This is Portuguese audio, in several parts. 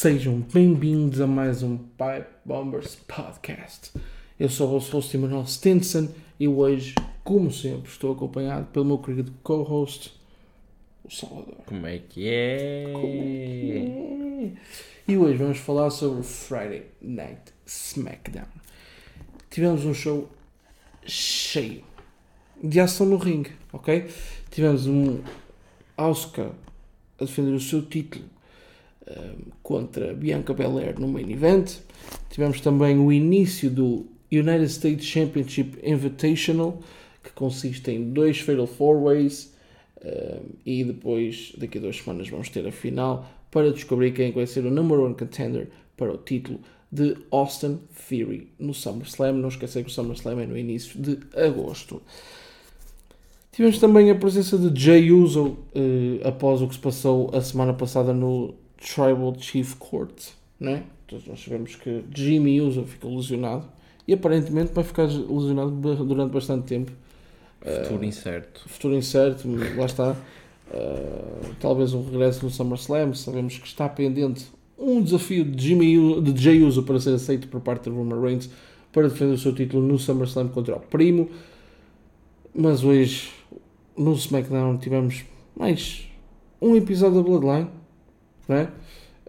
Sejam bem-vindos a mais um Pipe Bombers Podcast. Eu sou o vosso host Emanuel Stinson e hoje, como sempre, estou acompanhado pelo meu querido co-host, o Salvador. Como é que é? Como é que é? E hoje vamos falar sobre o Friday Night SmackDown. Tivemos um show cheio de ação no ringue, ok? Tivemos um Asuka a defender o seu título contra Bianca Belair no main event. Tivemos também o início do United States Championship Invitational, que consiste em dois Fatal Four Ways. Um, e depois, daqui a duas semanas, vamos ter a final para descobrir quem vai ser o number one contender para o título de Austin Theory no SummerSlam. Não esquecer que o SummerSlam é no início de agosto. Tivemos também a presença de Jay Uso uh, após o que se passou a semana passada no Tribal Chief Court. Né? Todos nós sabemos que Jimmy Uso ficou lesionado e aparentemente vai ficar lesionado durante bastante tempo. Futuro uh, incerto. Futuro incerto, lá está. Uh, talvez um regresso no SummerSlam. Sabemos que está pendente um desafio de, Jimmy, de Jay Uso para ser aceito por parte de Roman Reigns para defender o seu título no SummerSlam contra o primo. Mas hoje, no SmackDown, tivemos mais um episódio da Bloodline. Né?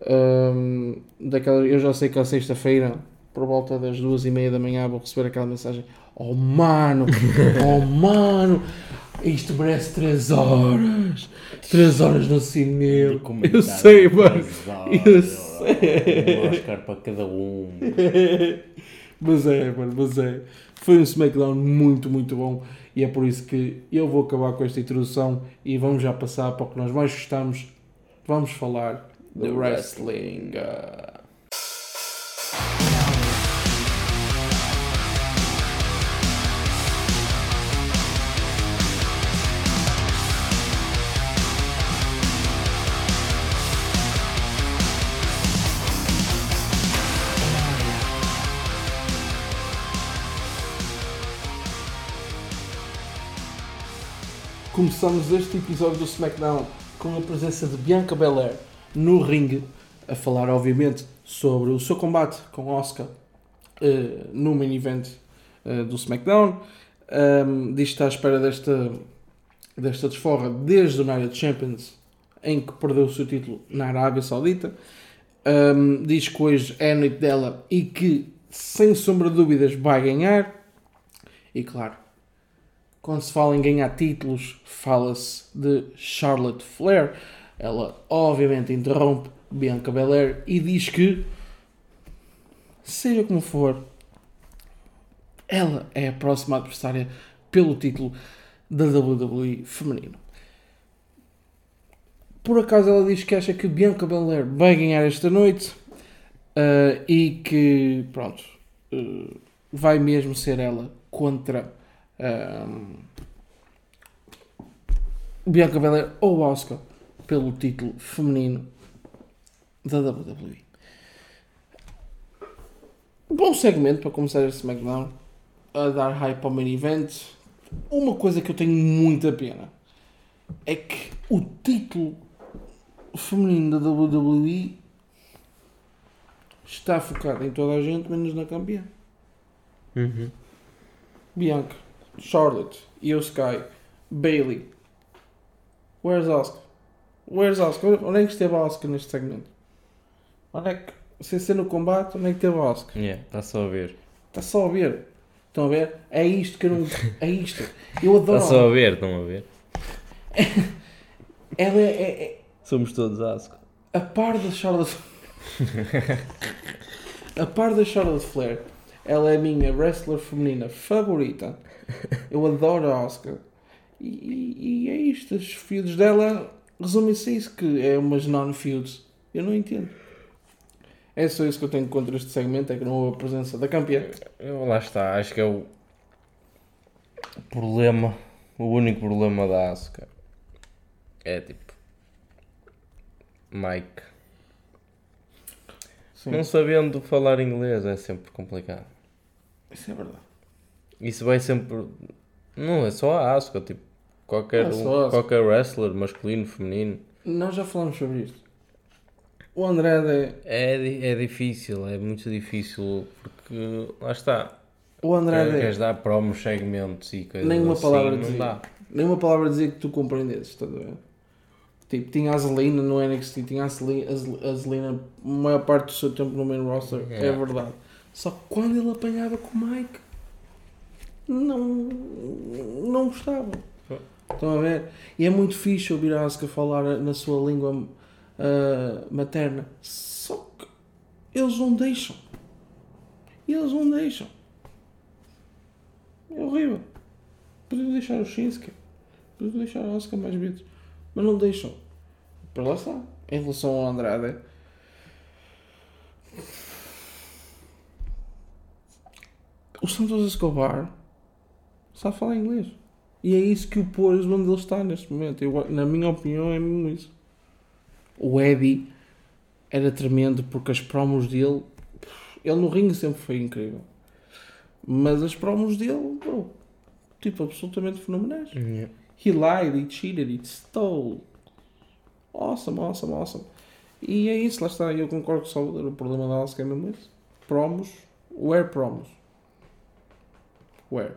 Um, daquela, eu já sei que à sexta-feira, por volta das duas e meia da manhã, vou receber aquela mensagem: Oh mano, oh mano, isto merece 3 horas. 3 horas no cinema. Eu sei, mano. Eu sei. Um Oscar para cada um. mas é, mano, mas é. Foi um SmackDown muito, muito bom. E é por isso que eu vou acabar com esta introdução e vamos já passar para o que nós mais gostamos. Vamos falar de wrestling. Começamos este episódio do SmackDown com a presença de Bianca Belair no ringue, a falar, obviamente, sobre o seu combate com Oscar uh, no main event uh, do SmackDown. Um, diz que está à espera desta, desta desforra desde o Night Champions, em que perdeu o seu título na Arábia Saudita. Um, diz que hoje é a noite dela e que, sem sombra de dúvidas, vai ganhar. E claro, quando se fala em ganhar títulos, fala-se de Charlotte Flair. Ela obviamente interrompe Bianca Belair e diz que, seja como for, ela é a próxima adversária pelo título da WWE feminino. Por acaso ela diz que acha que Bianca Belair vai ganhar esta noite uh, e que, pronto, uh, vai mesmo ser ela contra um, Bianca Belair ou Oscar pelo título feminino da WWE. Bom segmento para começar este SmackDown a dar hype ao main event. Uma coisa que eu tenho muita pena é que o título feminino da WWE está focado em toda a gente menos na campeã. Uhum. Bianca, Charlotte, Io Sky, Bailey. Where's Asuka? Where's Asuka? Onde é que esteve a Asuka neste segmento? Onde é que, sem ser no combate, onde é que esteve a Asuka? Yeah, está só a ver. Está só a ver. Estão a ver? É isto que eu não. É isto. Eu adoro. Está só a ver, estão a ver. Ela é, é, é Somos todos asco. a par da Charlotte. a par da Charlotte Flair. Ela é a minha wrestler feminina favorita. Eu adoro a Asuka. E, e, e é isto. Os feuds dela resumem-se a isso: que é umas non-feuds. Eu não entendo. É só isso que eu tenho contra este segmento: é que não houve a presença da campeã. Eu, lá está, acho que é o problema, o único problema da Asuka. É tipo. Mike. Sim, Não sabendo falar inglês é sempre complicado. isso é verdade. Isso vai sempre. Não é só a Asuka, tipo. Qualquer, é um- só qualquer wrestler, masculino, feminino. Nós já falamos sobre isto. O Andrade, É, é difícil, é muito difícil, porque lá está. o Andrade, Queres dar promos, segmentos e coisas Nenhuma assim, palavra não dizia. dá. nenhuma palavra dizia que tu compreendesses, estás a ver? Tipo, tinha a Zelina no NXT, tinha a Zelina, a maior parte do seu tempo no main roster, é verdade. Só que quando ele apanhava com o Mike, não, não gostava. Estão a ver? E é muito fixe ouvir a Asuka falar na sua língua ah, materna. Só que eles não deixam. Eles não deixam. É horrível. Podiam deixar o Shinsuke. Podiam deixar a Asuka mais vezes. Mas não deixam. Para lá está. Em relação ao Andrade. O Santos Escobar sabe falar inglês. E é isso que o pôs onde ele está neste momento. Eu, na minha opinião, é mesmo isso. O Eddie era tremendo porque as promos dele. Ele no ringue sempre foi incrível. Mas as promos dele, bro, tipo, absolutamente fenomenais. Yeah. He lied, he cheated, he stole. Awesome, awesome, awesome. E é isso, lá está. Eu concordo com o Salvador. O problema da Asuka é mesmo esse. Promos. Where promos? Where?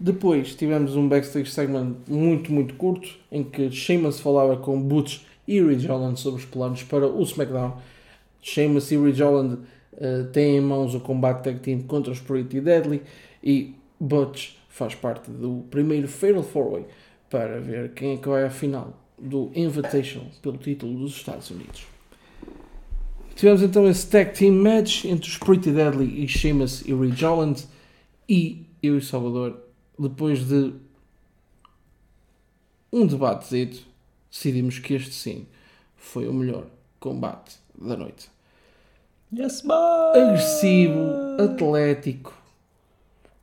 Depois tivemos um backstage segment muito, muito curto em que Sheamus falava com Butch e Ridge Holland sobre os planos para o SmackDown. Sheamus e Ridge Holland eh, têm em mãos o combate tag team contra os Pretty Deadly e Butch faz parte do primeiro Fatal 4-Way para ver quem é que vai à final do Invitational pelo título dos Estados Unidos. Tivemos então esse tag team match entre os Pretty Deadly e Sheamus e Ridge Holland e eu e Salvador, depois de um debatezito, decidimos que este sim foi o melhor combate da noite. Yes, boy! Agressivo, atlético,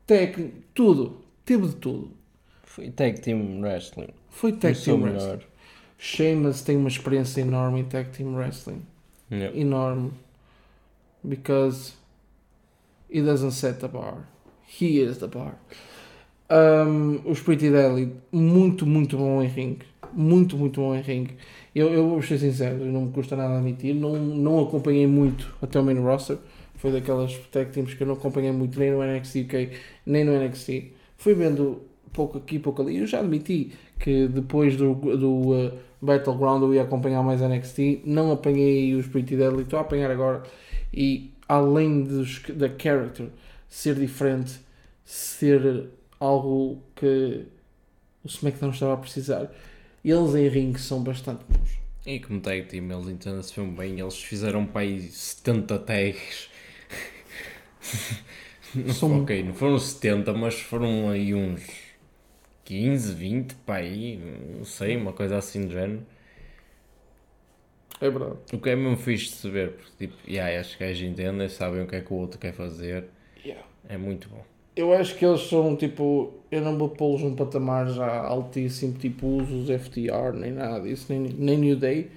técnico, tudo. Teve de tudo. Foi Tag Team Wrestling. Foi tag team melhor. wrestling. Sheamus tem uma experiência enorme em tag team wrestling. Yeah. enorme because he doesn't set the bar. He is the bar. Um, os Pretty Deadly, muito, muito bom em ring. Muito, muito bom em ring. Eu, eu vou ser sincero, não me custa nada admitir. Não, não acompanhei muito até o main roster. Foi daquelas tag teams que eu não acompanhei muito nem no NXT UK, nem no NXT. Fui vendo pouco aqui, pouco ali. Eu já admiti que depois do, do uh, Battleground eu ia acompanhar mais NXT. Não apanhei os Pretty Deadly, estou a apanhar agora. E além dos, da character ser diferente, ser algo que o SmackDown estava a precisar, eles em ring são bastante bons. E como Tag Team, eles entendem-se bem. Eles fizeram para aí 70 tags. Não, São- Ok, não foram 70, mas foram aí uns 15, 20 para aí. Não sei, uma coisa assim do género. É verdade. O que é mesmo fixe de se ver, porque tipo, yeah, estes gajos entendem, sabem o que é que o outro quer fazer. É muito bom. Eu acho que eles são tipo. Eu não vou pô-los num patamar já altíssimo, tipo usos FTR, nem nada disso, nem, nem New Day.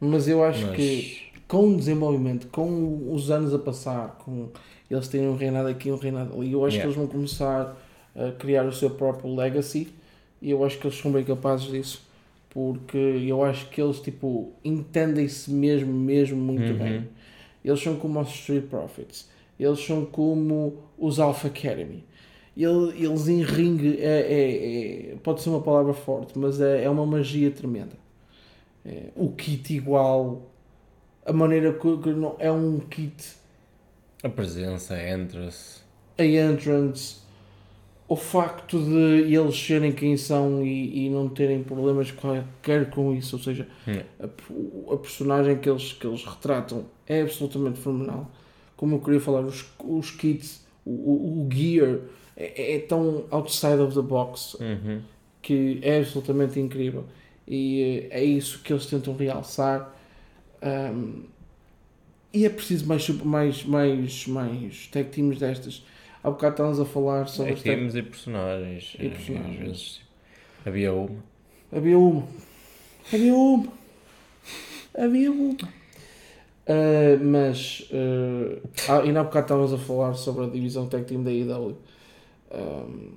Mas eu acho Mas- que com o desenvolvimento, com os anos a passar, com eles terem um reinado aqui, um reinado ali, eu acho Yeah. que eles vão começar a criar o seu próprio legacy e eu acho que eles são bem capazes disso. Porque eu acho que eles tipo entendem-se mesmo, mesmo muito Uhum. bem. Eles são como os Street Profits. Eles são como os Alpha Academy. Ele- Eles em ringue é, é- é- pode ser uma palavra forte, mas é, é uma magia tremenda. É, o kit igual, a maneira que, que não, é um kit, A presença, a entrance. a entrance, o facto de eles serem quem são e, e não terem problemas qualquer com isso, ou seja, Yeah. a, a personagem que eles, que eles retratam é absolutamente fenomenal. Como eu queria falar, os, os kits, o, o, o gear é, é tão outside of the box Uhum. que é absolutamente incrível. E eh, é isso que eles tentam realçar. Ahm, e é preciso mais, mais, mais, mais tag teams destas. Há bocado estávamos a falar sobre É tag teams e personagens. E personagens. Vezes tipo, havia uma. Havia uma. Havia uma. Havia uma. Ah, mas uh, ah, ainda há bocado estávamos a falar sobre a divisão tag team da IW. Ahm,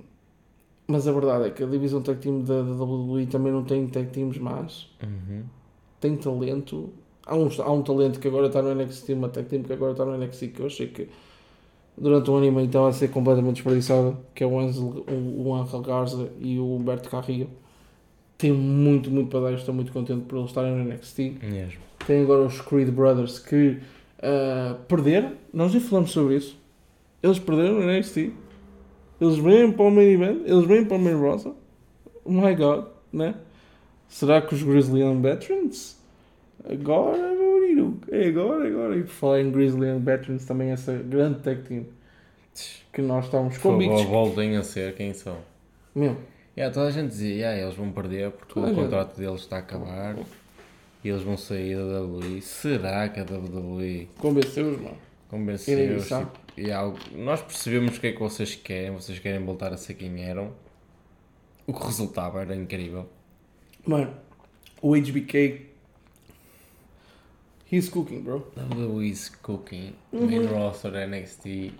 mas a verdade é que a divisão tag team da, da WWE também não tem tag teams más. Uhum. Tem talento há, um, há um talento que agora está no NXT, uma tech team que agora está no NXT que eu achei que durante um ano e meio estava a ser completamente desperdiçado, que é o Ansel, o, o Angel Garza e o Humberto Carrillo. Tem muito, muito para dar, estou muito contente por eles estarem no NXT. Mesmo. Tem agora os Creed Brothers que ah, perderam, nós já falamos sobre isso. Eles perderam no NXT. Eles vêm para o main event, eles vêm para o main roster. Oh my god, né? Será que os Grizzly Young Veterans? Agora, meu menino, é agora, agora. E por falar em Grizzly Young Veterans, também essa grande tag team que nós estávamos Por favor, voltem a ser quem são. Meu, Yeah, toda a gente dizia, yeah, eles vão perder porque Toda o gente. contrato deles está a acabar e eles vão sair da WWE. Será que a WWE convenceu-os, mano. convenceu Irem tipo, e algo? Nós percebemos o que é que vocês querem, vocês querem voltar a ser quem eram. O que resultava era incrível. Mano, o HBK. He's cooking, bro. WWE's cooking, Uhum. main roster NXT,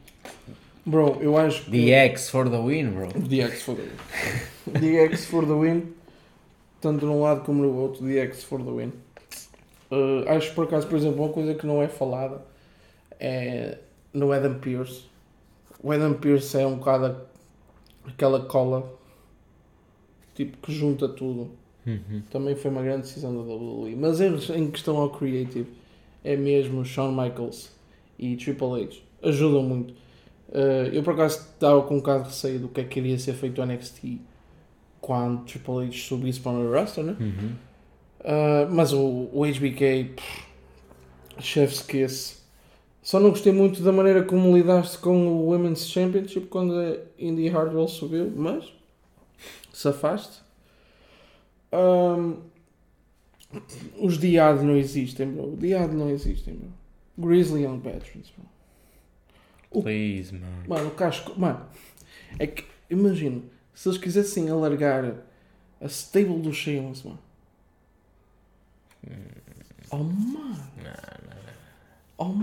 Bro, eu acho que. the X for the win, bro. DX for the win. DX for the win. Tanto num lado como no outro, DX for the win. Uh, acho por acaso, por exemplo, uma coisa que não é falada é no Adam Pearce. O Adam Pearce é um bocado aquela cola tipo que junta tudo. Uhum. Também foi uma grande decisão da WWE. Mas em, em questão ao creative, é mesmo Shawn Michaels e Triple H. Ajudam muito. Uh, eu por acaso estava com um bocado de receio do que é que iria ser feito o NXT quando Triple H subisse para o meu roster, né? Uhum. Uh, mas o, o HBK, chef's kiss. Só não gostei muito da maneira como lidaste com o Women's Championship quando a Indy Hardwell subiu, mas safaste. Um, os Diad não existem, bro. Diad não existem, bro. Grizzly Young Veterans, bro. O- Please, man. Mano, o casco. Mano, é que imagino se eles quisessem alargar a stable do Sheamus, mano. Oh, mano. Oh,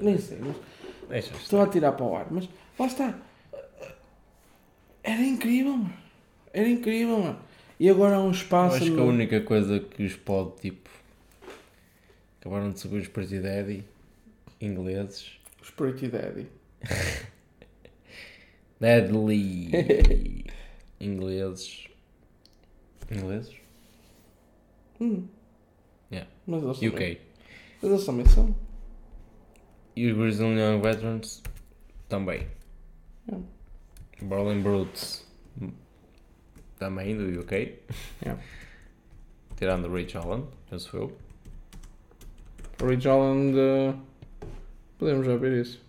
Nem sei, mas deixa estou a tirar para o ar. Mas lá está. Era incrível, mano. Era incrível, mano. E agora há um Eu espaço. acho que a no- única coisa que os pode, tipo. Acabaram de subir os Pretty Daddy ingleses. Os Pretty Daddy. Deadly ingleses. Ingleses? Hum. Yeah. Mas eles também, UK. mas eles também são. E os Young Veterans também. Yeah. Berlin Brutes também do UK. Yeah. Tirando o Rich Allen, penso eu. Ridge Holland. uh, podemos já ver isso.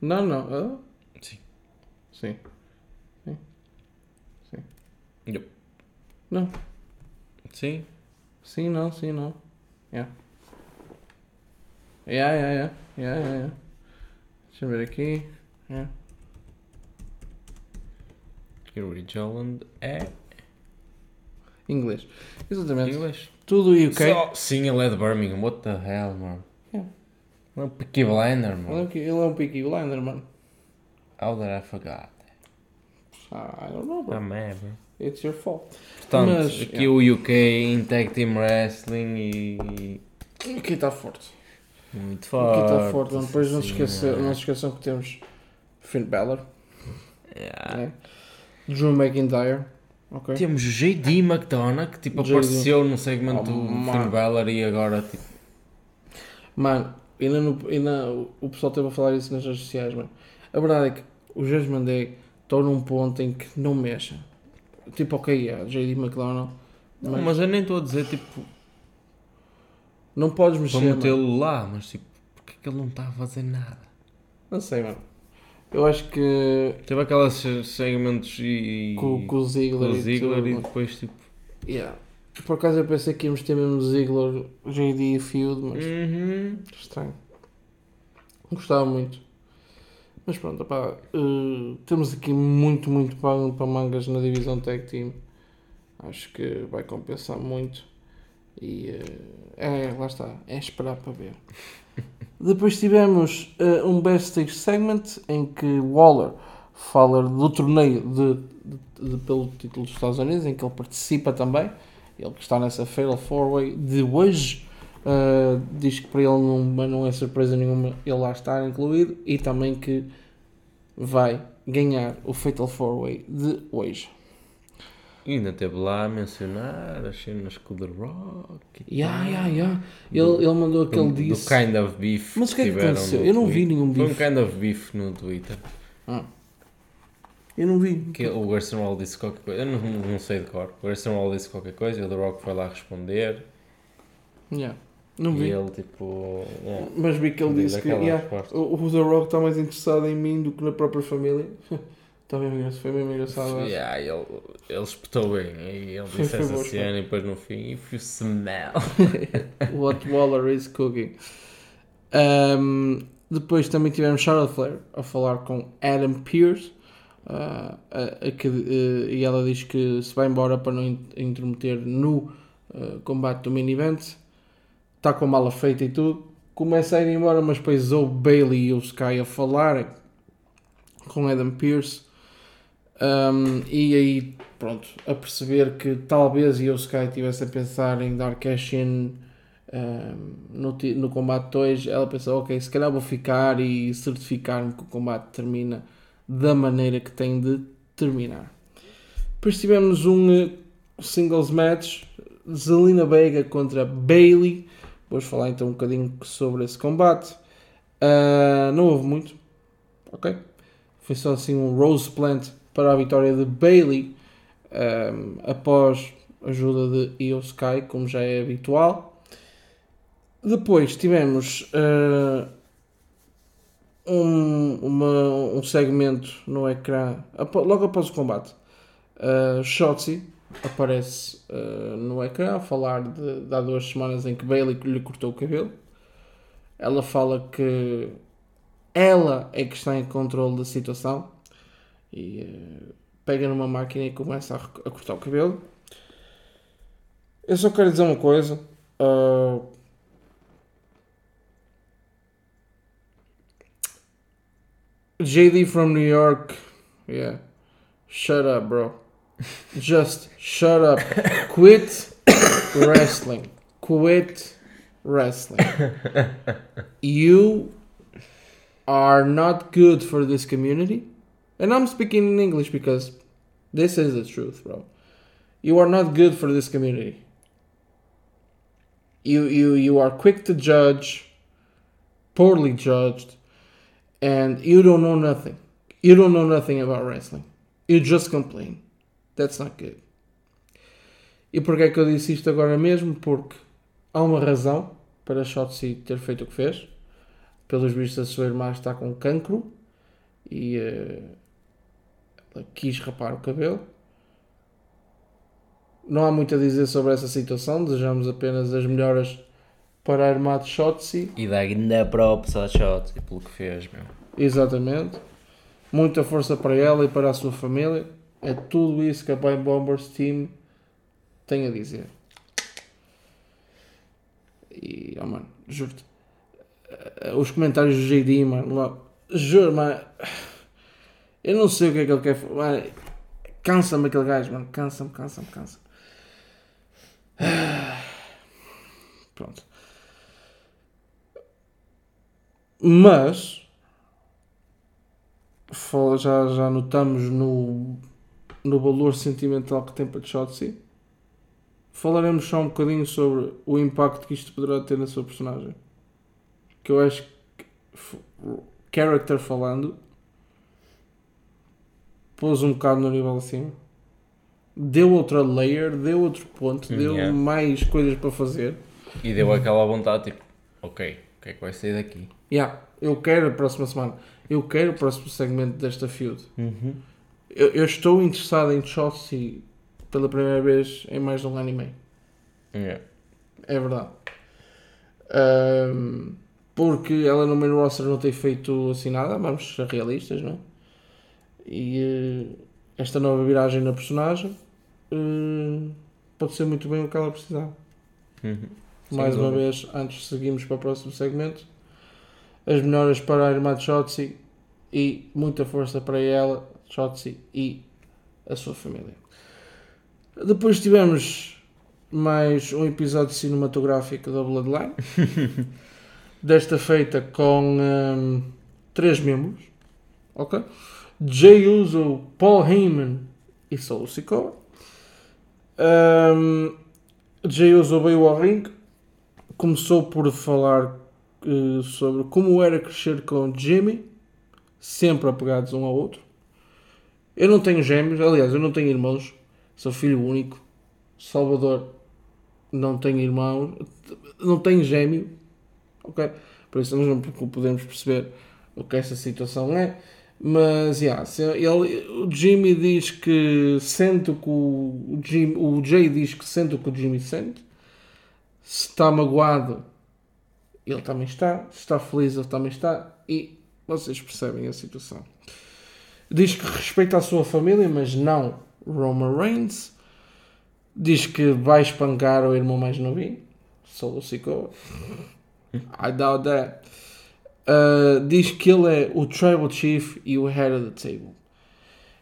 Não, não. Sim. Sim. Sim. Yep. Não. Sim. Sim, não, sim, não. Yeah. Yeah, yeah, yeah. Yeah, yeah, yeah. Deixa eu ver aqui. Yeah. E o Rich Allen é Inglês. Exatamente. inglês. Tudo UK. Só- Sim, ele é de Birmingham. What the hell, mano? Yeah. Ele é um Peaky Blinder, é mano. Ele é um Peaky Blinder, mano. How did I forgot? Ah, I don't know, bro. Ah, man, bro. It's your fault. Portanto, Mas, aqui yeah. o UK em Tag Team Wrestling e. Aqui está forte. Muito Aqui forte. está forte. Depois não se, esqueça, é. não se esqueçam que temos Finn Balor, Yeah. né? Drew McIntyre. Ok. Temos o JD McDonough que tipo apareceu no segmento Oh, do. Finn Balor e agora tipo. Mano, ainda, no, ainda o- o pessoal teve a falar isso nas redes sociais, mano. A verdade é que o Judgment Day está num ponto em que não mexa. Tipo, ok, é JD McDonald, Não, mas, mas eu nem estou a dizer tipo não podes mexer. mano. metê-lo lá, mas tipo, porque é que ele não está a fazer nada? Não sei, mano. Eu acho que Teve aquelas se- segmentos e. com, com o com Ziggler, o e Ziggler e mano. depois tipo. Yeah. Por acaso eu pensei que íamos ter mesmo Ziggler, JD e Feud, mas Uhum. estranho. Gostava muito. Mas pronto, opá, eh, temos aqui muito, muito pano para mangas na divisão Tag Team. Acho que vai compensar muito. E eh, é, lá está, é esperar para ver. Depois tivemos eh, um backstage segment em que Waller fala do torneio de, de- de- pelo título dos Estados Unidos, em que ele participa também. Ele que está nessa Fatal 4-Way de hoje. Uh, diz que para ele não, não é surpresa nenhuma ele lá estar incluído e também que vai ganhar o Fatal 4-Way de hoje. E ainda teve lá a mencionar as cenas com o The Rock. e Ya, tal. ya, ya. Ele, ele mandou Do, aquele do disse. kind of beef Mas o que é que aconteceu? Eu não vi nenhum Foi um beef. kind of beef no Twitter. Eu não vi. Que o Gerson Wall disse qualquer coisa. Eu não, não sei de cor. O Gerson Wall disse qualquer coisa e o The Rock foi lá responder. Ya, Não e vi. ele tipo. yeah, Mas vi que ele disse que resposta. o, The Rock está mais interessado em mim do que na própria família. Está mesmo engraçado. Foi mesmo engraçado. Yeah, ele, ele espetou bem. E ele disse essa cena e depois no fim. If you smell. What Waller is cooking. Um, depois também tivemos Charlotte Flair a falar com Adam Pearce. uh, a- a que, uh, e ela diz que se vai embora para não in- intermeter no uh, combate do main event. Está com a mala feita e tudo. Começa a ir embora, mas depois o Bailey e o Sky a falarem com Adam Pearce. Um, e aí, pronto, a perceber que talvez o Sky tivesse a pensar em dar cash in um, no, no combate 2, ela pensou, ok, se calhar vou ficar e certificar-me que o combate termina da maneira que tem de terminar. Depois tivemos um eh, singles match, Zelina Vega contra Bailey. Vou falar então um bocadinho sobre esse combate. Ah, não houve muito, ok? Foi só assim um Rose Plant para a vitória de Bailey um, após ajuda de Io Sky, como já é habitual. Depois tivemos uh, um, uma- um segmento no ecrã, logo após o combate. Uh, Shotzi aparece uh, no ecrã a falar de, de há duas semanas em que Bailey lhe cortou o cabelo. Ela fala que ela é que está em controle da situação e uh, pega numa máquina e começa a, a cortar o cabelo. Eu só quero dizer uma coisa. uh, JD from New York, yeah, shut up, bro. Just shut up. Quit wrestling. Quit wrestling. You are not good for this community. And I'm speaking in English because this is the truth, bro. You are not good for this community. You you you are quick to judge, poorly judged, and you don't know nothing. You don't know nothing about wrestling. You just complain. That's not good. E porquê é que eu disse isto agora mesmo? Porque há uma razão para Shotzi ter feito o que fez. Pelos vistos, a sua irmã está com cancro e eh, ela quis rapar o cabelo. Não há muito a dizer sobre essa situação. Desejamos apenas as melhoras para a irmã de Shotzi. E dá ainda props ao shot e pelo que fez, meu. Exatamente. Muita força para ela e para a sua família. É tudo isso que a Bang Bombers Team tem a dizer. E, oh mano, juro-te. eh, Os comentários do JD, mano, lá, juro, mano. Eu não sei o que é que ele quer. fa- Mano, cansa-me aquele gajo, mano. Cansa-me, cansa-me, cansa-me. Pronto. Mas já, já notamos no, no valor sentimental que tem para Shotzi. Falaremos só um bocadinho sobre o impacto que isto poderá ter na sua personagem. Que eu acho que, character falando, pôs um bocado no nível acima. Deu outra layer, deu outro ponto, deu Yeah. mais coisas para fazer. E deu aquela vontade, tipo, ok, o que é que vai sair daqui? Yeah, eu quero a próxima semana. Eu quero o próximo segmento desta feud. Eu, eu estou interessado em Chelsea pela primeira vez em mais de um ano e meio. Yeah. É verdade. Ahm, porque ela no main roster não tem feito assim nada, vamos ser realistas, não é? E eh, esta nova viragem na personagem eh, pode ser muito bem o que ela precisar. Uhum. Mais Sem uma vez, antes de seguirmos para o próximo segmento, as melhoras para a irmã de Shotzi e muita força para ela Shotzi e a sua família. Depois tivemos mais um episódio cinematográfico da Bloodline. Desta feita com hum, três membros. Ok? Jay Uso, Paul Heyman e Solo Sikoa. Um, Jay Uso veio ao ringue. Começou por falar eh, sobre como era crescer com Jimmy, sempre apegados um ao outro. Eu não tenho gêmeos, aliás, eu não tenho irmãos, sou filho único. Salvador não tem irmãos, não tem gêmeo, ok? Por isso nós não podemos perceber o que essa situação é. Mas, yeah, ele, o Jimmy diz que sente o que o, Jim, o Jay diz que sente o que o Jimmy sente. Se está magoado, ele também está. Se está feliz, ele também está. E vocês percebem a situação. Diz que respeita a sua família, mas não Roman Reigns. Diz que vai espancar o irmão mais novinho, Solo Sikoa. I doubt that. Uh, diz que ele é o Tribal Chief e o Head of the Table.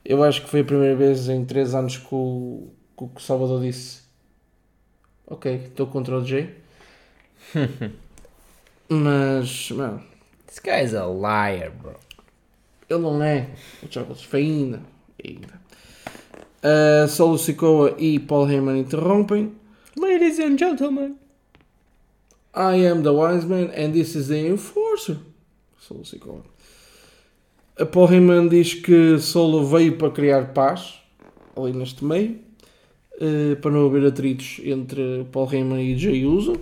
Eu acho que foi a primeira vez em 3 anos que o, que o Salvador disse: Ok, estou contra o Jay. Mas, mano, This guy's a liar, bro. Ele não é o Tribal Chief ainda. ainda. Uh, Solo Sikoa e Paul Heyman interrompem. Ladies and gentlemen. I am the wise man and this is the enforcer. Solo Sikoa. A Paul Heyman diz que Solo veio para criar paz ali neste meio, eh, para não haver atritos entre Paul Heyman e Jay Uso.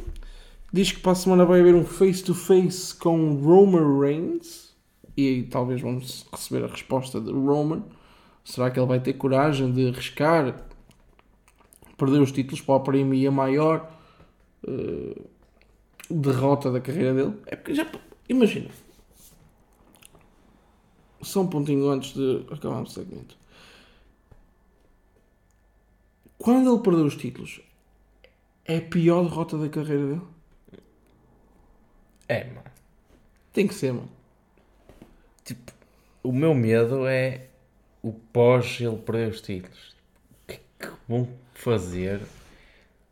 Diz que para a semana vai haver um face-to-face com Roman Reigns e aí talvez vamos receber a resposta de Roman. Será que ele vai ter coragem de arriscar perder os títulos para a premia maior? eh, derrota da carreira dele. É porque já. Imagina. Só um pontinho antes de acabarmos o segmento. Quando ele perdeu os títulos, é a pior derrota da carreira dele? É, mano. Tem que ser, mano. Tipo, o meu medo é o pós ele perder os títulos. O que é que vão fazer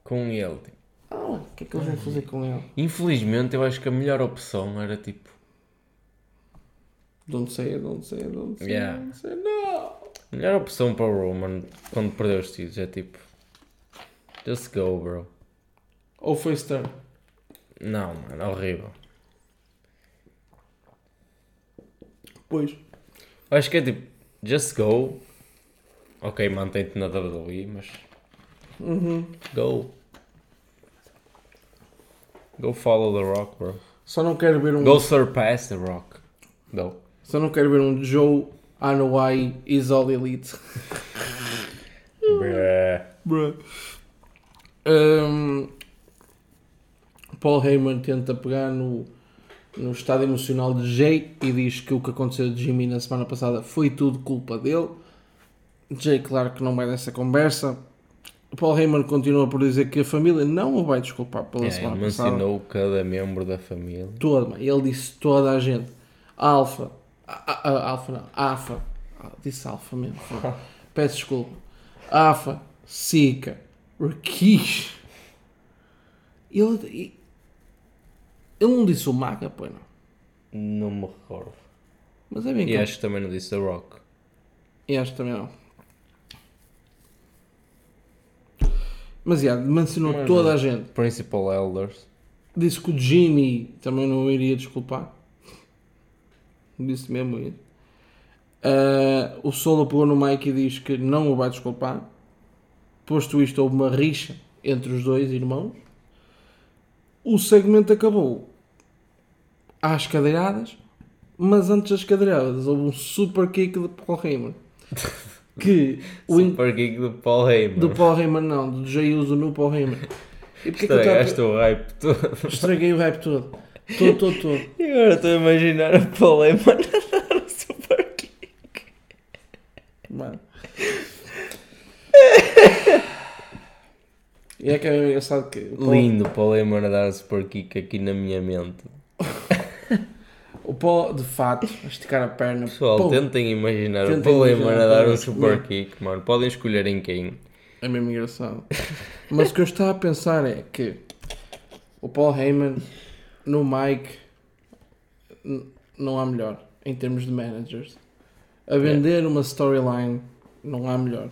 com ele? Tipo, Ah, o que é que eles vão fazer com ele? Infelizmente, eu acho que a melhor opção era tipo. Don't say it, don't say it, don't say Yeah. don't say. Não! A melhor opção para o Roman quando perdeu os títulos é tipo. Just go, bro. Ou face turn. Não, mano, horrível. Pois. Acho que é tipo. Just go. Ok, mantém-te na WWE, mas. Uhum. Go. Go follow the Rock, bro. Só não quero ver um. Go surpass the Rock. Go. Só não quero ver um Joe Anoa'i is all elite. Bruh. Bruh. Um, Paul Heyman tenta pegar no, no estado emocional de Jay e diz que o que aconteceu de Jimmy na semana passada foi tudo culpa dele. Jay, claro que não vai nessa conversa. Paul Heyman continua por dizer que a família não o vai desculpar pela É, semana ele passada. mencionou cada membro da família. Toda, ele disse toda a gente. Alfa. Alfa não. Afa. Ah, Disse Alfa mesmo. Peço desculpa. Afa. Sika. Rakish. Ele, ele não disse o Maga, pois não. Não me recordo. Mas é bem E que acho que também não disse The Rock. E acho também não. Mas, já, mencionou Mas, toda a gente. Principal Elders. Disse que o Jimmy também não iria desculpar. Disse mesmo isso. Ah, o Solo pegou no Mike e diz que não o vai desculpar. Posto isto, houve uma rixa entre os dois irmãos. O segmento acabou às cadeiradas, mas antes das cadeiradas houve um super kick de Paul Heyman. Que o in- Super Geek do Paul Heyman. do Paul Heyman não, do Jay Uso no Paul Heyman. E porque é que eu Estragaste tava- o hype todo. Estraguei o hype todo. Todo, todo, todo. E agora estou a imaginar o Paul Heyman a dar o Super Geek. Mano. E é que é engraçado que Paul, Lindo o Paul Heyman a dar Super Geek aqui na minha mente. o Paul de fato a esticar a perna. Pessoal, pum, tentem imaginar Tentem o Paul Heyman a dar um super kick, mano. Podem escolher em quem. É mesmo engraçado. Mas o que eu estava a pensar é que o Paul Heyman no mic n- não há melhor em termos de managers. A vender uma storyline não há melhor.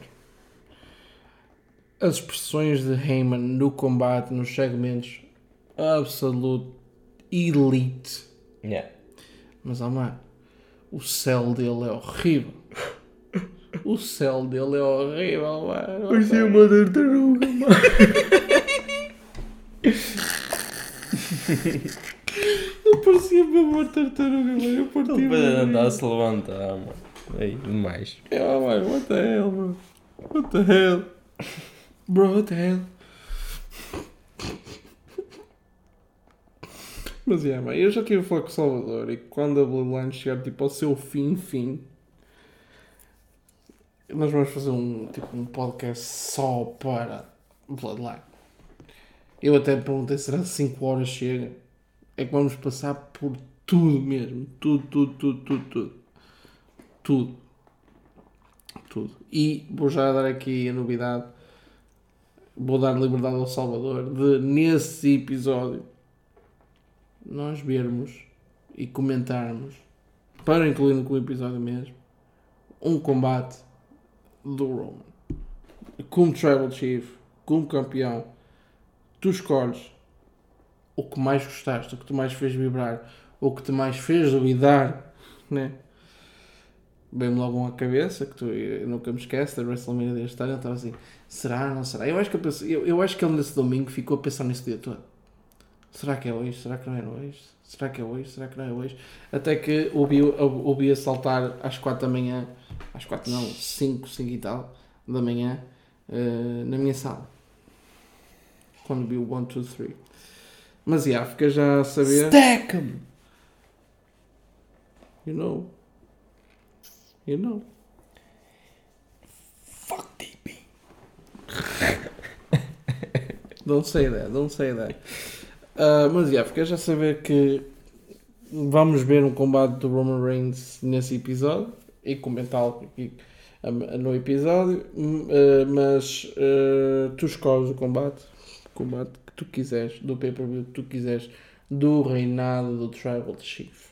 As expressões de Heyman no combate, nos segmentos, absolute elite. Yeah. Mas, oh, mano, o céu dele é horrível. O céu dele é horrível, mano. Parecia uma tartaruga, mano. Eu parecia mesmo uma tartaruga, mano. Eu parti Ele depois andar a se levantar, mano. Aí, demais. É, mano, what the hell, bro? What the hell? Bro, what the hell? Mas é, mano, eu já tive a falar com o Salvador e quando a Bloodline chegar tipo, ao seu fim, fim, nós vamos fazer um, tipo, um podcast só para Bloodline. Eu até perguntei, será 5 horas chega? É que vamos passar por tudo mesmo. Tudo, tudo, tudo, tudo, tudo. Tudo. Tudo. E vou já dar aqui a novidade. Vou dar liberdade ao Salvador de, nesse episódio, nós vermos e comentarmos, para incluir no episódio mesmo, um combate do Roman. Como Tribal Chief, como campeão, tu escolhes o que mais gostaste, o que te mais fez vibrar, o que te mais fez duvidar, né? Vem-me logo um à cabeça, que tu nunca me esquece, da WrestleMania deste ano, eu estava assim, será, não será? Eu acho que, eu, eu, eu acho que ele nesse domingo ficou a pensar nisso o dia todo. Será que é hoje? Será que não é hoje? Será que é hoje? Será que não é hoje? Até que ouvi, ouvi a saltar às 4 da manhã, às 4 não, 5, 5 e tal, da manhã, eh, na minha sala. Quando vi o 1, 2, 3. Mas, já, fica já a saber. Stack 'em! You know. You know. Fuck DP! Don't say that, don't say that. Ah, mas já, fica já saber que vamos ver um combate do Roman Reigns nesse episódio e comentá-lo aqui ah, no episódio. Ah, mas ah, tu escolhes o combate, o combate que tu quiseres, do pay-per-view que tu quiseres, do reinado do Tribal Chief.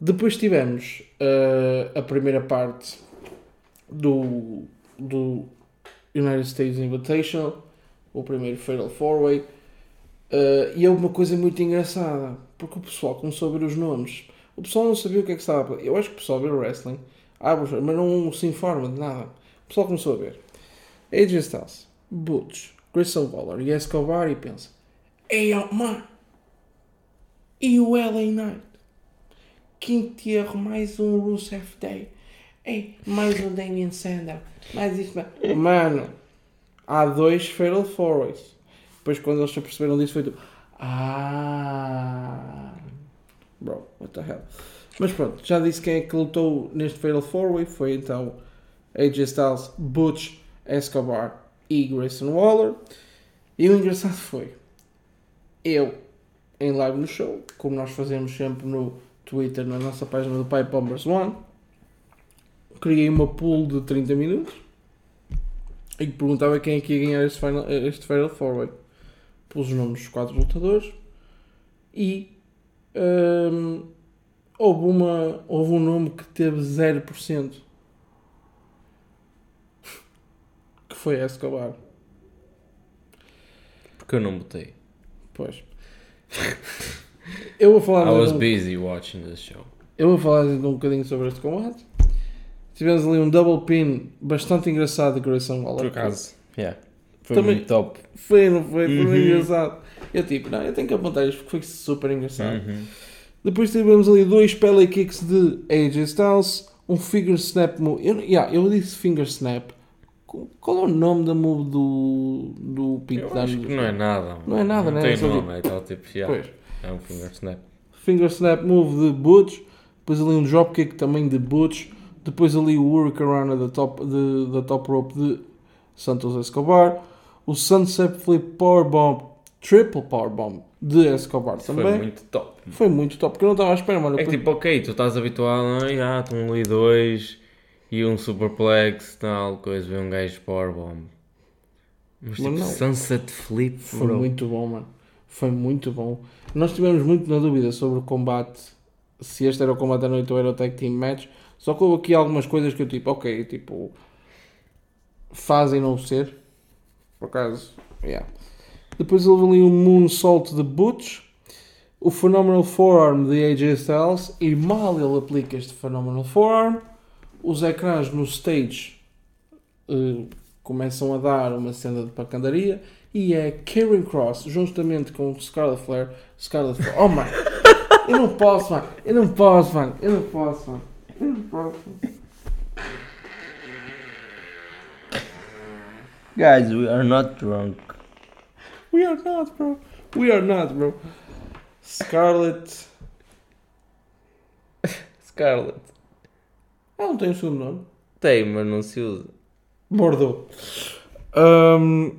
Depois tivemos ah, a primeira parte do, do United States Invitational, o primeiro Fatal 4-Way. Uh, e é uma coisa muito engraçada, porque o pessoal começou a ver os nomes. O pessoal não sabia o que é que estava. Eu acho que o pessoal vê o wrestling, os- mas não se informa de nada. O pessoal começou a ver AJ Styles, Butch, Grayson Waller e Escobar e pensa: Ei, oh, mano, e o LA Knight? Quinto erro, mais um Rusev Day. Ei, mais um Damien Sandow. Mais mais- mano. Há dois Fatal 4-Ways. Depois, quando eles se aperceberam disso, foi tipo: Ah. Bro, what the hell. Mas pronto, já disse quem é que lutou neste Fatal 4-Way. Foi então AJ Styles, Butch, Escobar e Grayson Waller. E o engraçado foi: eu, em live no show, como nós fazemos sempre no Twitter, na nossa página do Pipe Bombers One, criei uma pool de 30 minutos e perguntava quem é que ia ganhar este, final, este Fatal 4-Way. Pus os nomes dos quatro lutadores e hum, houve, uma, houve um nome que teve 0% que foi Escobar. Porque eu não botei. Pois. Eu vou falar I was um- busy watching the show. Eu vou falar um bocadinho sobre este combate. Tivemos ali um double pin bastante engraçado de Grayson Waller. Por acaso, yeah. Foi Também- muito top. Foi, não foi? Foi Uhum. engraçado. Eu tipo, não, eu tenho que apontar isto porque foi super engraçado. Uhum. Depois tivemos ali dois Pele Kicks de AJ Styles, um Finger Snap move. Eu, yeah, eu disse Finger Snap. Qual é o nome da move do, do Pete Eu acho que não é nada. Não é nada, não né? Tem só nome, é tal tipo, yeah. Pois. É um finger snap. Finger Snap Move de Butch, depois ali um Dropkick também de Butch, depois ali o Hurricane da top, de, da top rope de Santos Escobar, o Sunset Flip Powerbomb Triple Powerbomb de Escobar também. Foi muito top. Foi muito top, porque eu não estava à espera, mano. É que tipo, ok, tu estás habituado, ah, ah, estão ali dois e um superplex, tal, coisa, vê um gajo Powerbomb. Mas tipo, Mas não. Sunset Flip, Foi bro. muito bom, mano. Foi muito bom. Nós tivemos muito na dúvida sobre o combate, se este era o combate da noite ou era o tag team match. Só que houve aqui algumas coisas que eu tipo, ok, tipo, fazem não ser. Por acaso, yeah. Depois houve ali um moonsault de Butch, o Phenomenal Forearm de AJ Styles, e mal ele aplica este Phenomenal Forearm, os ecrãs no stage eh, começam a dar uma cena de pacandaria e é Karen Cross juntamente com Scarlet Flair. Scarlet Flair. Oh mano, eu não posso, mano. Eu não posso, mano. Eu não posso, mano. Eu não posso. Guys, we are not drunk. We are not, bro. We are not, bro. Scarlet. Scarlet. Ela não tem o segundo nome. Tem, mas não se usa. Bordeaux. Ahm,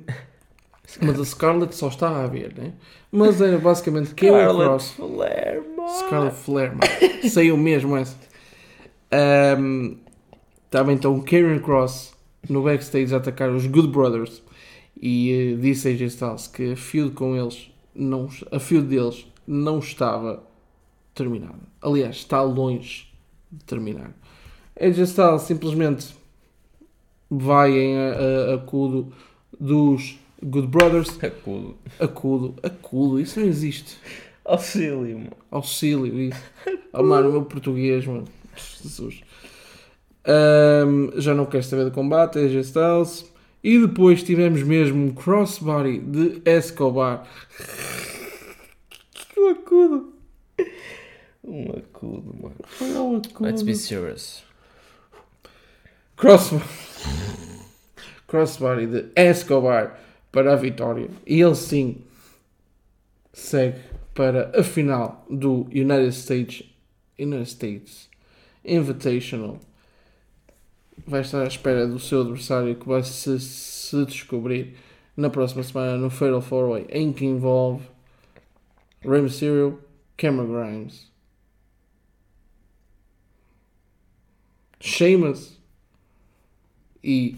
mas a Scarlet só está a ver, né? Mas era basicamente Karen Cross. Flair, mano. Scarlet Flair, mano. Saiu mesmo essa. Ahm, Estava então o Karen Cross no backstage a atacar os Good Brothers e eh, disse a AJ Styles que a feud com eles, não, a feud deles não estava terminada. Aliás, está longe de terminar. AJ Styles simplesmente vai em a- a- acudo dos Good Brothers. Acudo. Acudo, acudo, isso não existe. Auxílio, mano. Auxílio, isso. Oh, mano, o meu português, mano. Jesus. Ahm, já não quero saber de combate, AJ Styles. E depois tivemos mesmo um crossbody de Escobar. Que acudo. Um acudo, mano. Olha o acudo. Let's be serious. Cross... Crossbody de Escobar para a vitória. E ele sim segue para a final do United States, United States Invitational. Vai estar à espera do seu adversário que vai se, se descobrir na próxima semana no Fatal 4-Way, em que envolve Rey Mysterio, Cameron Grimes, Sheamus e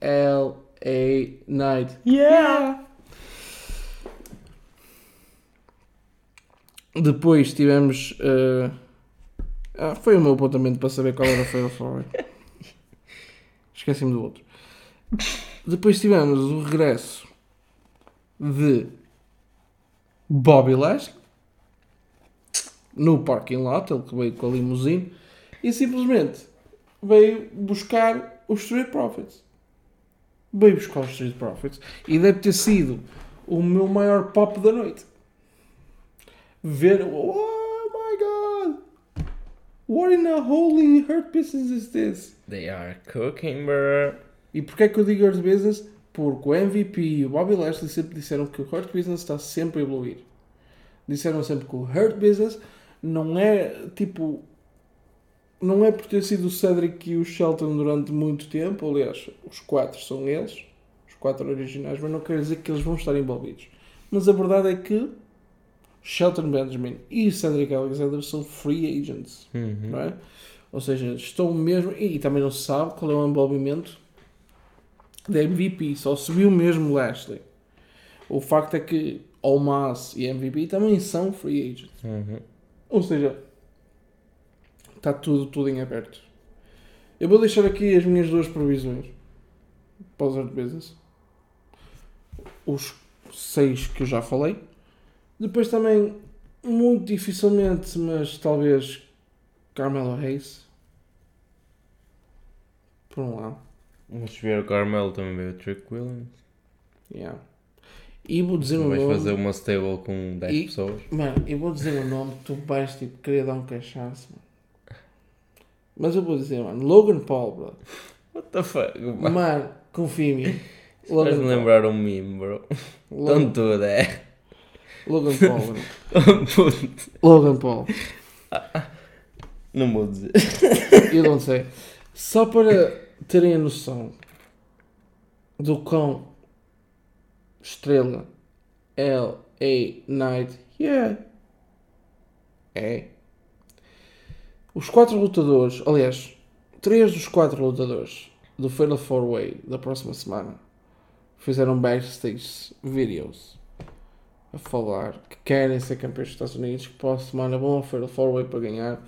L.A. Knight. Yeah! Depois tivemos. eh, ah, foi o meu apontamento para saber qual era o Fatal 4 Esqueci-me do outro. Depois tivemos o regresso de Bobby Lashley no parking lot, ele que veio com a limusine e simplesmente veio buscar os Street Profits. Veio buscar os Street Profits e deve ter sido o meu maior pop da noite. Ver, oh my god, what in the holy hurt business is this? They are. E porquê é que eu digo Hurt Business? Porque o MVP e o Bobby Lashley sempre disseram que o Hurt Business está sempre a evoluir. Disseram sempre que o Hurt Business não é tipo. Não é por ter sido o Cedric e o Shelton durante muito tempo, aliás, os quatro são eles, os quatro originais, mas não quer dizer que eles vão estar envolvidos. Mas a verdade é que Shelton Benjamin e Cedric Alexander são free agents Uhum. não é? Ou seja, estão mesmo. E também não se sabe qual é o envolvimento da MVP, só subiu mesmo Lashley. O facto é que Almas e MVP também são free agents. Uhum. Ou seja, está tudo, tudo em aberto. Eu vou deixar aqui as minhas duas previsões para os Business. Os seis que eu já falei. Depois também, muito dificilmente, mas talvez Carmelo Reis. Por um lado. Mas se vier o Carmelo também veio o Trick Williams. Yeah. E vou dizer um vais nome. fazer uma stable com 10 E- pessoas. Mano, eu vou dizer um nome tu vais tipo, querer dar um cachaço, mano. Mas eu vou dizer, mano, Logan Paul, bro. What the fuck? mano? Mano, confia em mim. Paul. lembrar um meme, bro. Logan, Don't do that. Logan Paul, bro. Logan Paul. Não vou dizer. Eu não sei. Só para terem a noção do quão estrela LA Knight. Yeah. É. Os quatro lutadores, aliás, três dos quatro lutadores do Fatal 4 Way da próxima semana fizeram backstage videos a falar que querem ser campeões dos Estados Unidos, que para a semana vão ao Fatal 4 Way para ganhar.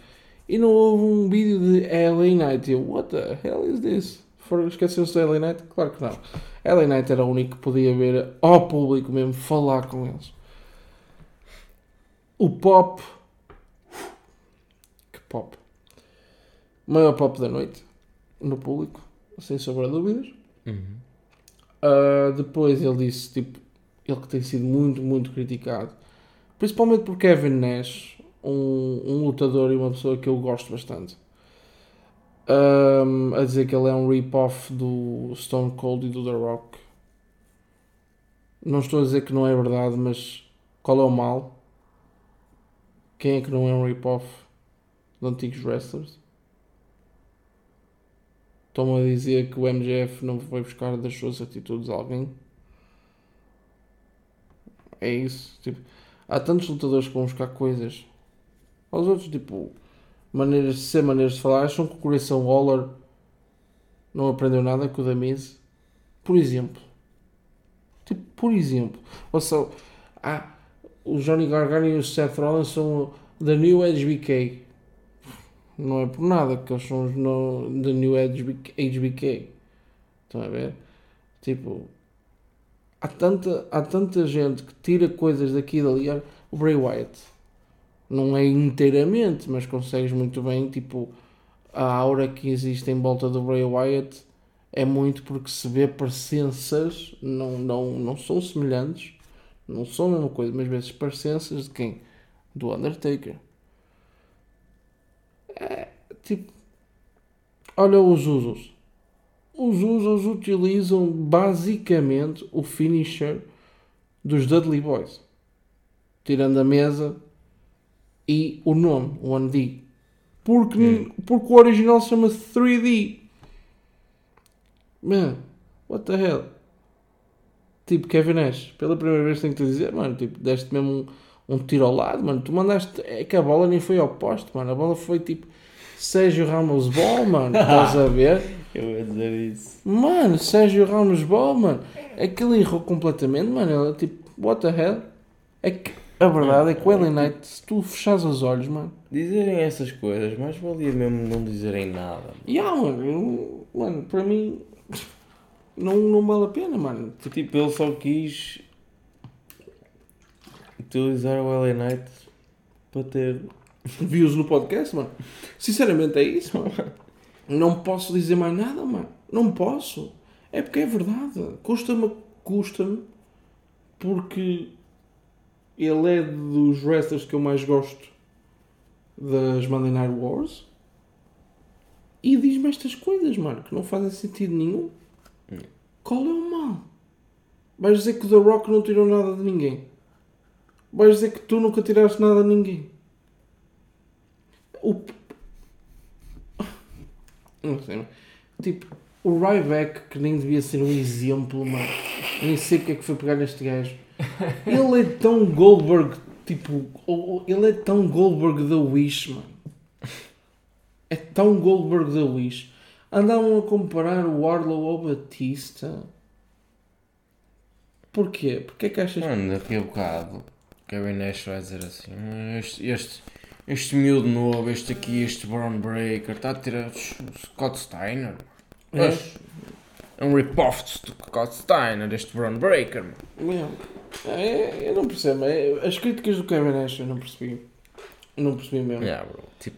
E não houve um vídeo de LA Knight. Eu, what the hell is this? Foram esquecer-se do LA Knight? Claro que não. LA Knight era o único que podia ver ao público mesmo falar com eles. O pop. Que pop. O maior pop da noite. No público. Sem sombra de dúvidas. Uhum. Uh, depois ele disse, tipo, ele que tem sido muito, muito criticado. Principalmente por Kevin Nash. Um, um lutador e uma pessoa que eu gosto bastante. Um, a dizer que ele é um rip-off do Stone Cold e do The Rock. Não estou a dizer que não é verdade, mas qual é o mal? Quem é que não é um rip-off de antigos wrestlers? Estão a dizer que o MJF não foi buscar das suas atitudes a alguém? É isso. Tipo, há tantos lutadores que vão buscar coisas aos outros, tipo, maneiras de ser, maneiras de falar. Acham que o Coração Waller não aprendeu nada com o da Miz? Por exemplo. Tipo, por exemplo. Ou seja, ah, o Johnny Gargano e o Seth Rollins são da New HBK. Não é por nada que eles são os no, da New HBK. HBK. Estão a ver? Tipo, há tanta, há tanta gente que tira coisas daqui e dali. O Bray Wyatt não é inteiramente, mas consegues muito bem, tipo, a aura que existe em volta do Bray Wyatt é muito porque se vê parecenças, não, não, não são semelhantes, não são a mesma coisa, mas vezes parecenças de quem? Do Undertaker. É, tipo, olha os Usos. Os Usos utilizam basicamente o finisher dos Dudley Boys. Tirando a mesa e o nome, o 1D. Porque, Hum. porque o original se chama 3D. Man, what the hell? Tipo, Kevin Nash, pela primeira vez tenho que te dizer, mano, tipo, deste mesmo um, um tiro ao lado, mano. Tu mandaste. É que a bola nem foi ao poste, mano. A bola foi tipo Sérgio Ramos Ball, mano. Estás a ver? Eu ia dizer isso. Mano, Sérgio Ramos Ball, mano. Aquilo errou completamente, mano. Ela tipo, what the hell? É que a verdade é que o LA Knight, se tu fechares os olhos, mano. Dizerem essas coisas, mas valia mesmo não dizerem nada. E ah, mano, eu- mano, para mim não, não vale a pena, mano. Tipo, Tipo, ele só quis utilizar o LA Knight para ter. views no podcast, mano. Sinceramente é isso, mano. Não posso dizer mais nada, mano. Não posso. É porque é verdade. Custa-me, custa-me, porque ele é dos wrestlers que eu mais gosto das Monday Night Wars e diz-me estas coisas, mano, que não fazem sentido nenhum. Qual é o mal? Vais dizer que o The Rock não tirou nada de ninguém. Vais dizer que tu nunca tiraste nada de ninguém. O... Não sei, mano. Tipo, o Ryback, que nem devia ser um exemplo, mano. Nem sei o que é que foi pegar neste gajo. Ele é tão Goldberg, tipo, ele é tão Goldberg da Wish, mano. É tão Goldberg da Wish. Andavam a comparar o Arlow ao Batista. Porquê? Porquê que achas Mano, daqui a bocado, Kevin Nash vai dizer assim: "Hum, este, este, este miúdo novo, este aqui, este Brown Breaker, está a tirar Scott Steiner. É? É um rip-off do Scott Steiner, este Brown Breaker. mano." Mesmo. É, eu não percebo. É, as críticas do Kevin Nash eu não percebi. Eu não percebi mesmo. Yeah. Tipo,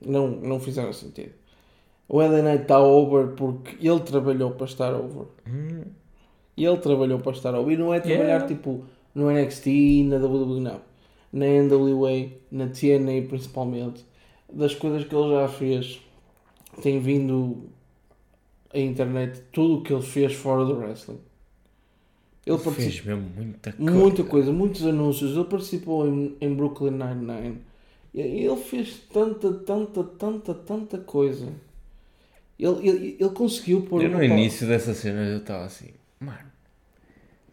Não, não fizeram sentido. O LA Knight está over porque ele trabalhou para estar over. hum, E ele trabalhou para estar over. E não é trabalhar Yeah. tipo no NXT, na WWE, não. Na NWA, na TNA principalmente. Das coisas que ele já fez, tem vindo a internet, tudo o que ele fez fora do wrestling. Ele fez mesmo muita coisa. muita coisa, muitos anúncios. Ele participou em, em Brooklyn Nine-Nine. Ele fez tanta, tanta, tanta, tanta coisa. Ele, ele, ele conseguiu pôr. Eu no início dessa cena eu estava assim, mano,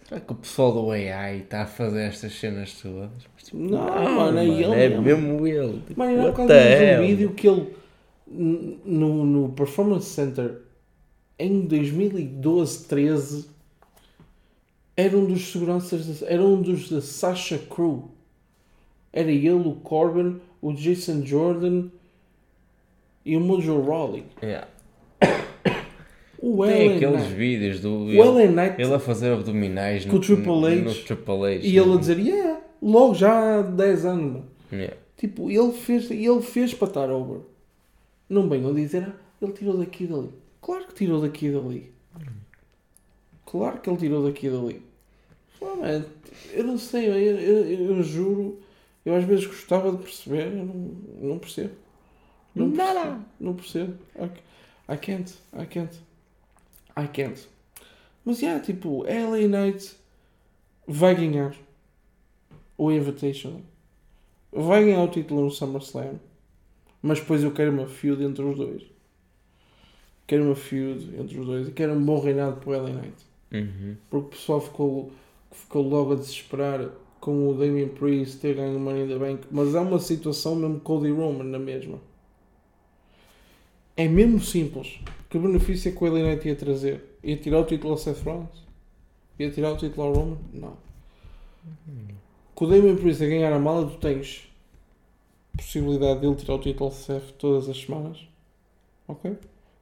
Será que o pessoal do AI está a fazer estas cenas todas? Mas, tipo, Não, mano, é ele É mesmo. ele. Tipo, Mano, vimos um hell? vídeo que ele no, no Performance Center em 2012, 13 era um dos seguranças, era um dos da Sasha Crew. Era ele, o Corbin, o Jason Jordan e o Mojo Rawley. Yeah. O Tem Ellen aqueles Knight. vídeos do. O Ele, Knight ele a fazer abdominais Com o Triple H. no Triple H. e ele a dizer, yeah, logo já há 10 anos. mano." Yeah. Tipo, ele fez, ele fez para estar over. Não venham dizer, ah, ele tirou daqui e dali. Claro que tirou daqui e dali. Claro que ele tirou daqui e dali. Ah, eu não sei, eu, eu, eu- juro, eu às vezes gostava de perceber, eu não, não percebo. Não percebo. Não percebo. I, I can't, I can't. I can't. Mas, yeah, tipo, LA Knight vai ganhar o Invitational. Vai ganhar o título no SummerSlam. Mas depois eu quero uma feud entre os dois. Quero uma feud entre os dois. E quero um bom reinado para o LA Knight. Uhum. Porque o pessoal ficou, ficou logo a desesperar com o Damien Priest ter ganho o Money in the Bank. Mas há uma situação mesmo Cody Roman na mesma. É mesmo simples. Que benefício é que o LA Knight ia trazer? Ia tirar o título ao Seth Rollins? Ia tirar o título ao Roman? Não. Com o Damien Priest a ganhar a mala, tu tens possibilidade dele tirar o título ao Seth todas as semanas. Ok?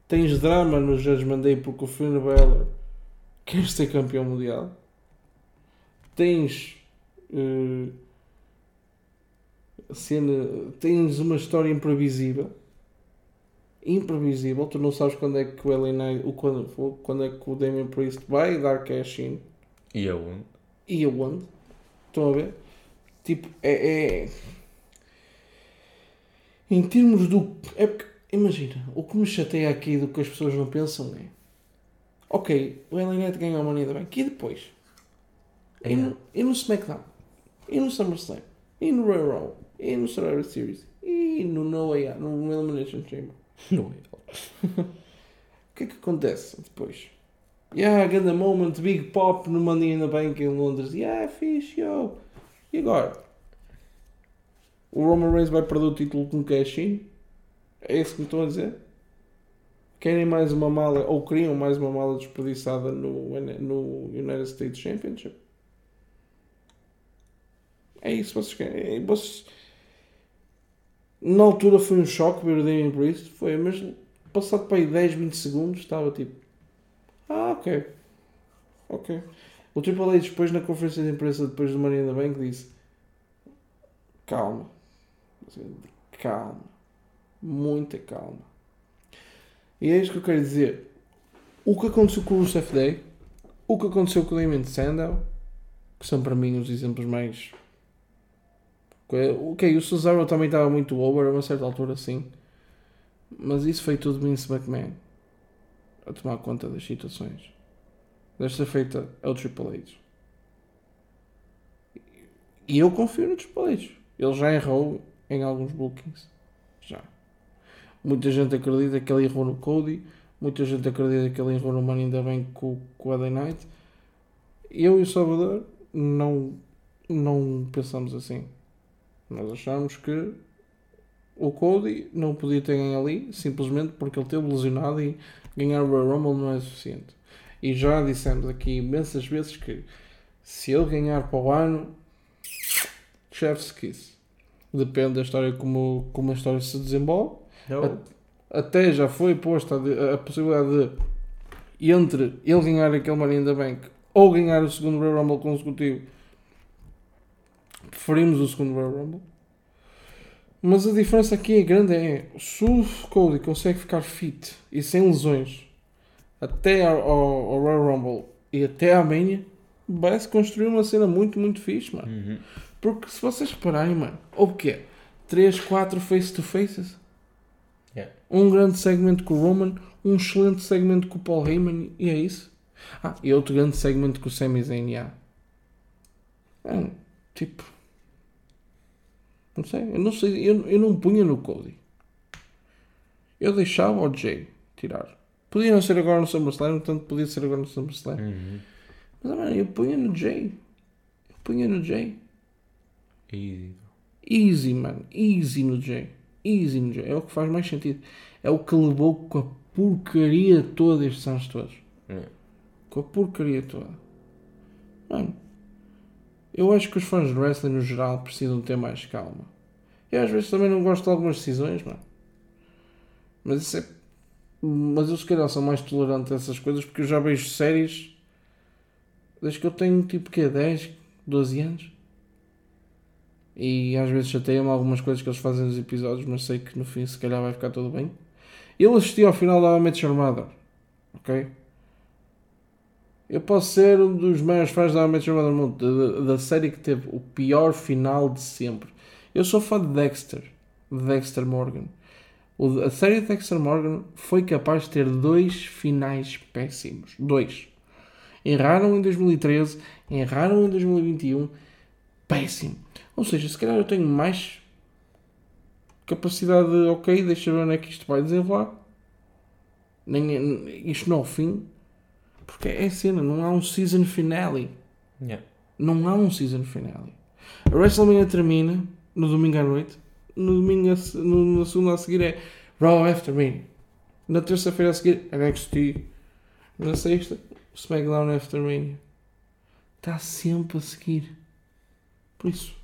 Tens drama no Judgment Day porque o Finn Balor quer ser campeão mundial. Tens a cena, tens uma história imprevisível. Imprevisível, tu não sabes quando é que o LA Knight, o quando, quando é que o Damien Priest vai dar cash in E aonde? e aonde. Estão a ver? Tipo, é, é- Em termos do. É porque, imagina, o que me chateia aqui do que as pessoas não pensam é. Ok, o Knight ganhou a Money the Bank. E depois? E no, e no SmackDown? E no SummerSlam? E no Royal Rumble? E no Survivor Series? E no No Way Out? No Elimination Chamber? Não é. O que é que acontece depois? Yeah, ganda moment, big pop no Money in the Bank em Londres. Yeah, fixe, yo. E agora? O Roman Reigns vai perder o título com cash in? É isso que me estão a dizer? Querem mais uma mala, ou queriam mais uma mala desperdiçada no, no United States Championship? É isso que vocês querem. É, Vocês... Na altura foi um choque ver o Damien Priest, foi, mas passado para aí 10, 20 segundos estava tipo. Ah, ok. Ok. O Triple H depois na conferência de imprensa depois do the Bank disse calma. Calma. Muita calma. E é isto que eu quero dizer. O que aconteceu com o Rusev Day, o que aconteceu com o Damien Sandow, que são para mim os exemplos mais. Ok, o Cesaro também estava muito over a uma certa altura, sim. Mas isso foi tudo Vince McMahon a tomar conta das situações. Desta feita é o Triple H. E eu confio no Triple H. Ele já errou em alguns bookings. Já. Muita gente acredita que ele errou no Cody. Muita gente acredita que ele errou no Money in the Bank com, com o LA Knight. Eu e o Salvador não, não pensamos assim. Nós achamos que o Cody não podia ter ganho ali simplesmente porque ele teve lesionado e ganhar o Royal Rumble não é suficiente. E já dissemos aqui imensas vezes que se ele ganhar para o ano, chef's kiss. Depende da história como, como a história se desenvolve. Até já foi posta a, possibilidade de entre ele ganhar aquele Money in the Bank ou ganhar o segundo Royal Rumble consecutivo. Preferimos o segundo Royal Rumble. Mas a diferença aqui é grande é se o Cody consegue ficar fit e sem lesões até ao, ao, Royal Rumble e até à Mania, vai-se construir uma cena muito, muito fixe, mano. Uhum. Porque se vocês repararem, mano, houve o quê? 3, 4 face-to-faces? Yeah. Um grande segmento com o Roman, um excelente segmento com o Paul Heyman e é isso. Ah, e outro grande segmento com o Sami Zayn. É, tipo... Não sei, eu não sei, eu, eu não punha no Cody. Eu deixava o Jay tirar. Podia não ser agora no SummerSlam, tanto podia ser agora no SummerSlam. Uhum. Mas, mano, eu punha no Jay. Eu punha no Jay. E Easy, mano. Easy no Jay. Easy. É o que faz mais sentido. É o que levou com a porcaria toda estes anos todos. É. Com a porcaria toda. Mano, eu acho que os fãs de wrestling no geral precisam ter mais calma. Eu às vezes também não gosto de algumas decisões, mano. Mas isso é. Mas eu se calhar sou mais tolerante a essas coisas porque eu já vejo séries desde que eu tenho tipo que 10, 12 anos. E às vezes chateia-me algumas coisas que eles fazem nos episódios, mas sei que no fim se calhar vai ficar tudo bem. Eu assisti ao final da Your Mother, ok? Eu posso ser um dos maiores fãs da Your Mother do mundo, da, da série que teve o pior final de sempre. Eu sou fã de Dexter, de Dexter Morgan. O- a série de Dexter Morgan foi capaz de ter dois finais péssimos. Dois. Erraram em 2013, erraram em 2021. Péssimo. Ou seja, se calhar eu tenho mais capacidade de, ok, deixa ver onde é que isto vai desenrolar. Nem, isto não é o fim. Porque é cena, não há um season finale. Yeah. Não há um season finale. A WrestleMania termina no domingo à noite. No domingo a, no, na segunda a seguir é Raw After Me. Na terça-feira a seguir NXT. Na sexta SmackDown After Me. Está sempre a seguir. Por isso,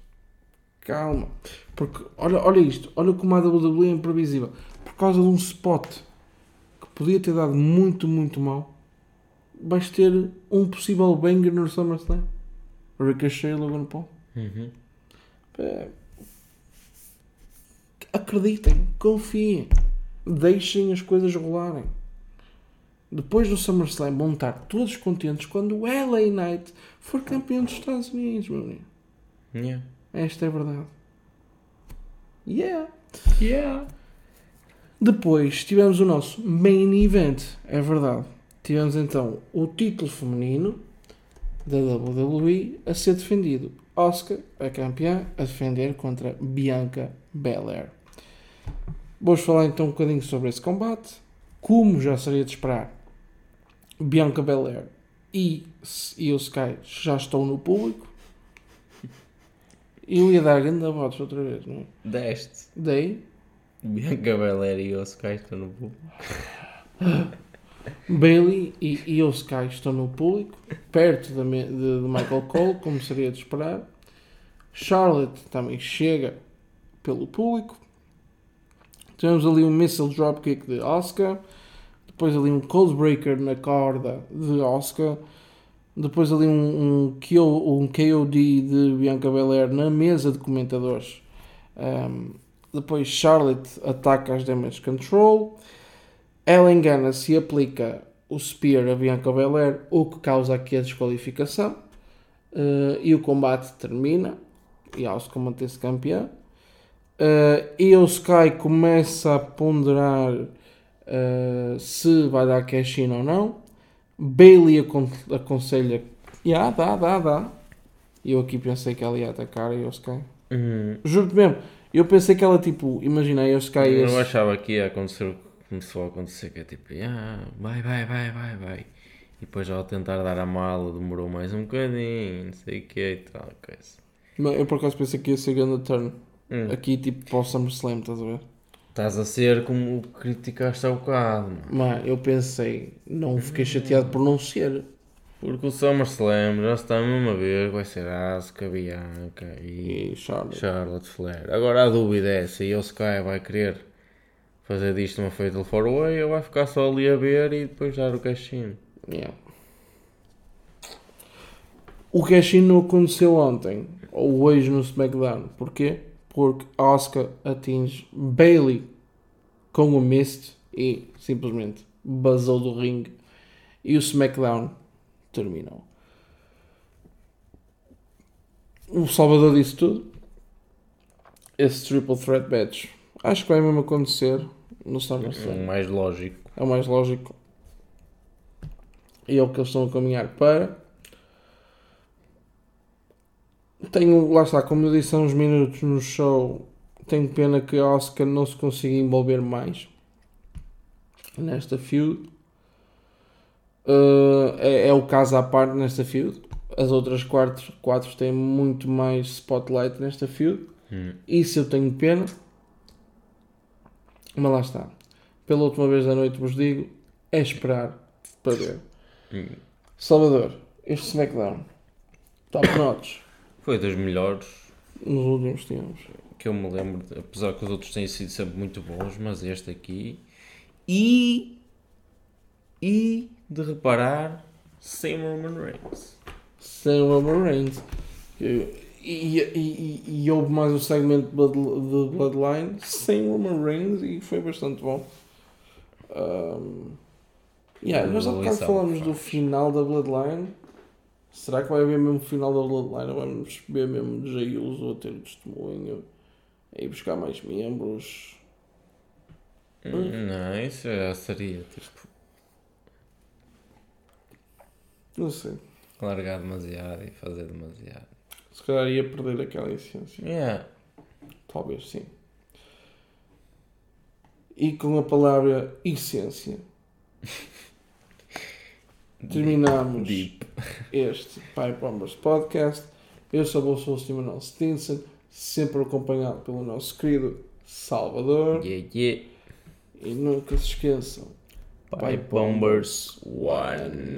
calma. Porque olha, olha isto. Olha como a WWE é imprevisível. Por causa de um spot que podia ter dado muito, muito mal. Vais ter um possível banger no SummerSlam. Ricochet e Logan Paul. Uhum. É, Acreditem, confiem, deixem as coisas rolarem. Depois do SummerSlam vão estar todos contentes quando o LA Knight for campeão dos Estados Unidos, meu amigo. Yeah. Esta é verdade. Yeah. Yeah. Depois tivemos o nosso main event, é verdade. Tivemos então o título feminino da WWE a ser defendido. Oscar, a campeã, a defender contra Bianca Belair. Vamos falar então um bocadinho sobre esse combate. Como já seria de esperar, Bianca Belair e Io Sky já estão no público. Eu ia dar grande votos outra vez, não é? Deste. Dei. Bianca Belair e o Sky estão no público. Bailey e Io Sky estão no público, perto de, de- de Michael Cole, como seria de esperar. Charlotte também chega pelo público. Temos ali um missile dropkick de Oscar. Depois ali um codebreaker na corda de Oscar. Depois ali um, um, KO, um KOD de Bianca Belair na mesa de comentadores. Um, depois Charlotte ataca as Damage Control. Ela engana-se e aplica o Spear a Bianca Belair, o que causa aqui a desqualificação. Eh, e o combate termina. E Asuka mantém-se campeã. Uh, e o Sky começa a ponderar eh, se vai dar cash-in ou não. Bailey acon aconselha: Ya, dá, dá, dá. E eu aqui pensei que ela ia atacar e o Sky. Uhum. Juro-te mesmo, eu pensei que ela, tipo, imaginei o Sky. Eu esse- achava que ia acontecer o que começou a acontecer, que é tipo, ah, vai, vai, vai, vai, vai. E depois ao tentar dar a mala demorou mais um bocadinho, não sei o que e tal, coisa. Mas Eu por acaso pensei que ia ser grande turn. Hum. Aqui, tipo, para o SummerSlam, estás a ver? Estás a ser como o que criticaste há bocado, mano. Mas eu pensei, não fiquei chateado por não ser. Porque o SummerSlam já está a ver, vai ser Asuka, Bianca e E Charlotte. Charlotte Flair. Agora a dúvida é se o Sky vai querer fazer disto uma Fatal 4-Way ou vai ficar só ali a ver e depois dar o cash-in. Yeah. O cash não aconteceu ontem, ou hoje no SmackDown. Porquê? Porque Asuka atinge Bailey com o Mist e simplesmente basou do ringue. E o SmackDown terminou. O Salvador disse tudo. Esse Triple Threat Match acho que vai mesmo acontecer no SummerSlam. O mais lógico. É o mais lógico. E é o que eles estão a caminhar para. Tenho, lá está, como eu disse há uns minutos no show, tenho pena que a Oscar não se consiga envolver mais nesta feud. Uh, é, é o caso à parte nesta feud. As outras quatro, quatro têm muito mais spotlight nesta feud. Hum. Isso eu tenho pena. Mas lá está. Pela última vez da noite vos digo, é esperar para ver. Hum. Salvador, este SmackDown, top notch Foi dos melhores nos últimos tempos. que eu me lembro, apesar que os outros têm sido sempre muito bons, mas este aqui. E. E de reparar, sem Roman Reigns. Sem Roman Reigns. E, e, e, e, houve mais um segmento de Blood- de Bloodline sem Roman Reigns e foi bastante bom. Um, yeah, nós há bocado falamos do final da Bloodline. Será que vai haver mesmo final da Bloodline? Vamos ver mesmo Jay Uso a ter testemunho? A ir buscar mais membros? Hum. Não, isso já seria tipo Não sei. largar demasiado e fazer demasiado. Se calhar ia perder aquela essência. Yeah. Talvez sim. E com a palavra essência, terminamos Deep. este Pipe Bombers Podcast. Eu sou o host Emanuel Stinson, sempre acompanhado pelo nosso querido Salvador. Yeah, yeah. E nunca se esqueçam: Pipe Bombers One.